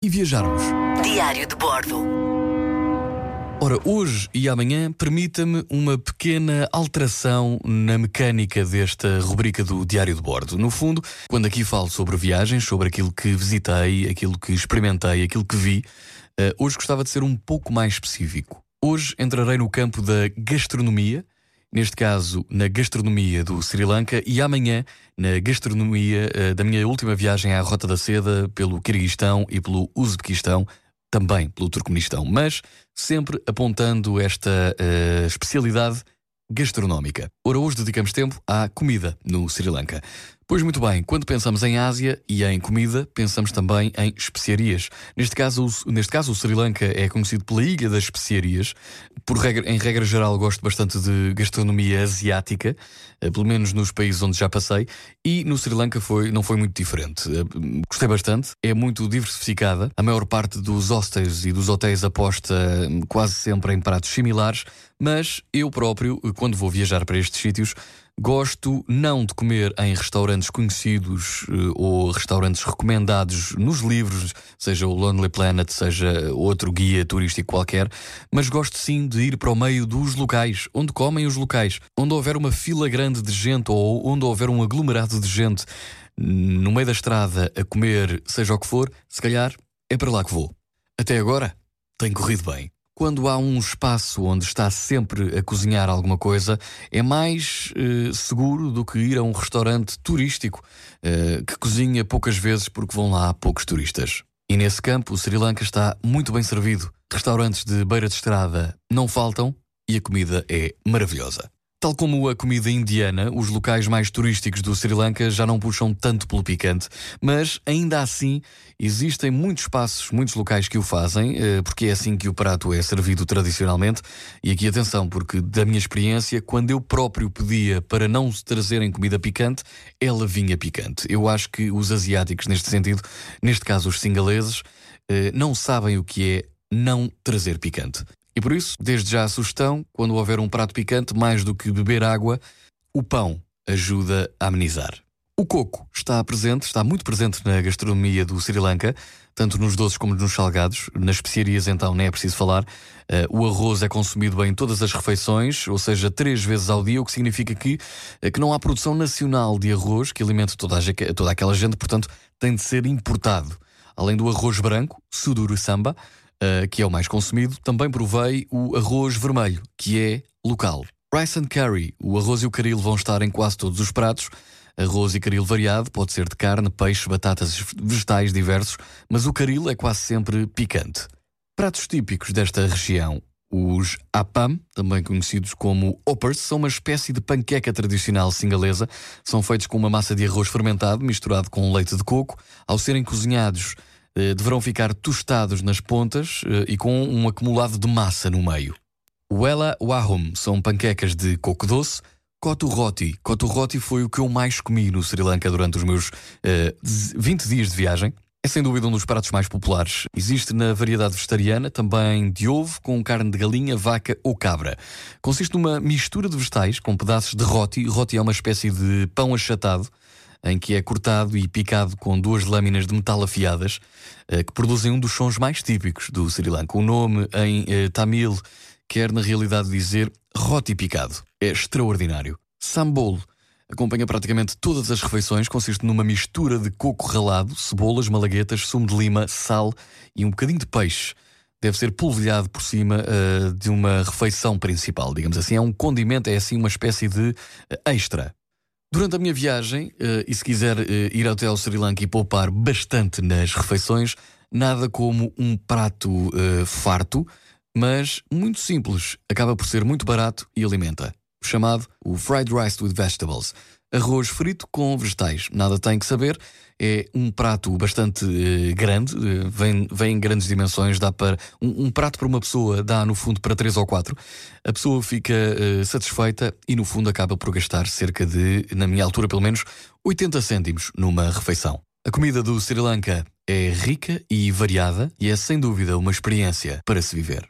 e viajarmos. Diário de Bordo. Ora, hoje e amanhã permita-me uma pequena alteração na mecânica desta rubrica do Diário de Bordo. No fundo, quando aqui falo sobre viagens, sobre aquilo que visitei, aquilo que experimentei, aquilo que vi, uh, hoje gostava de ser um pouco mais específico. Hoje entrarei no campo da gastronomia, neste caso na gastronomia do Sri Lanka, e amanhã na gastronomia uh, da minha última viagem à Rota da Seda pelo Quirguistão e pelo Uzbequistão, também pelo Turcomenistão, mas sempre apontando esta uh, especialidade gastronómica. Ora, hoje dedicamos tempo à comida no Sri Lanka. Pois muito bem, quando pensamos em Ásia e em comida, pensamos também em especiarias. Neste caso, neste caso, o Sri Lanka é conhecido pela Ilha das Especiarias. Por regra, em regra geral, gosto bastante de gastronomia asiática, eh, pelo menos nos países onde já passei, e no Sri Lanka foi, não foi muito diferente. Eh, gostei bastante, é muito diversificada. A maior parte dos hostels e dos hotéis aposta hum, quase sempre em pratos similares, mas eu próprio, quando vou viajar para estes sítios, Gosto não de comer em restaurantes conhecidos eh, ou restaurantes recomendados nos livros, seja o Lonely Planet, seja outro guia turístico qualquer, mas gosto sim de ir para o meio dos locais, onde comem os locais, onde houver uma fila grande de gente ou onde houver um aglomerado de gente no meio da estrada a comer, seja o que for, se calhar é para lá que vou. Até agora tem corrido bem quando há um espaço onde está sempre a cozinhar alguma coisa, é mais uh, seguro do que ir a um restaurante turístico uh, que cozinha poucas vezes porque vão lá poucos turistas. E nesse campo, o Sri Lanka está muito bem servido. Restaurantes de beira de estrada não faltam e a comida é maravilhosa. Tal como a comida indiana, os locais mais turísticos do Sri Lanka já não puxam tanto pelo picante, mas ainda assim existem muitos espaços, muitos locais que o fazem, eh, porque é assim que o prato é servido tradicionalmente. E aqui atenção, porque da minha experiência, quando eu próprio pedia para não trazerem comida picante, ela vinha picante. Eu acho que os asiáticos, neste sentido, neste caso os singaleses, eh, não sabem o que é não trazer picante. E por isso, desde já a sugestão, quando houver um prato picante, mais do que beber água, o pão ajuda a amenizar. O coco está presente, está muito presente na gastronomia do Sri Lanka, tanto nos doces como nos salgados. Nas especiarias, então, nem é preciso falar. Uh, o arroz é consumido bem em todas as refeições, ou seja, três vezes ao dia, o que significa que, uh, que não há produção nacional de arroz que alimente toda, toda aquela gente, portanto, tem de ser importado. Além do arroz branco, suduro samba, uh, que é o mais consumido, também provei o arroz vermelho, que é local. Rice and curry, o arroz e o caril vão estar em quase todos os pratos. Arroz e caril variado, pode ser de carne, peixe, batatas, vegetais diversos, mas o caril é quase sempre picante. Pratos típicos desta região. Os apam, também conhecidos como oppers, são uma espécie de panqueca tradicional singalesa. São feitos com uma massa de arroz fermentado misturado com leite de coco. Ao serem cozinhados, deverão ficar tostados nas pontas eh, e com um acumulado de massa no meio. O Ela Wahum são panquecas de coco doce. Kotu Roti. Kotu Roti foi o que eu mais comi no Sri Lanka durante os meus uh, eh, 20 dias de viagem. É sem dúvida um dos pratos mais populares. Existe na variedade vegetariana também de ovo com carne de galinha, vaca ou cabra. Consiste numa mistura de vegetais com pedaços de roti. Roti é uma espécie de pão achatado em que é cortado e picado com duas lâminas de metal afiadas, eh, que produzem um dos sons mais típicos do Sri Lanka. O nome em eh, tamil quer na realidade dizer roti picado. É extraordinário. Sambolo acompanha praticamente todas as refeições, consiste numa mistura de coco ralado, cebolas, malaguetas, sumo de lima, sal e um bocadinho de peixe. Deve ser polvilhado por cima uh, de uma refeição principal, digamos assim. É um condimento, é assim uma espécie de extra. Durante a minha viagem, uh, e se quiser uh, ir até ao Sri Lanka e poupar bastante nas refeições, nada como um prato uh, farto, mas muito simples, acaba por ser muito barato e alimenta. Chamado o Fried Rice with Vegetables. Arroz frito com vegetais. Nada tem que saber. É um prato bastante uh, grande, uh, vem, vem em grandes dimensões, dá para. Um, um, prato para uma pessoa dá no fundo para três ou quatro. A pessoa fica uh, satisfeita e no fundo acaba por gastar cerca de, na minha altura pelo menos, 80 cêntimos numa refeição. A comida do Sri Lanka é rica e variada e é sem dúvida uma experiência para se viver.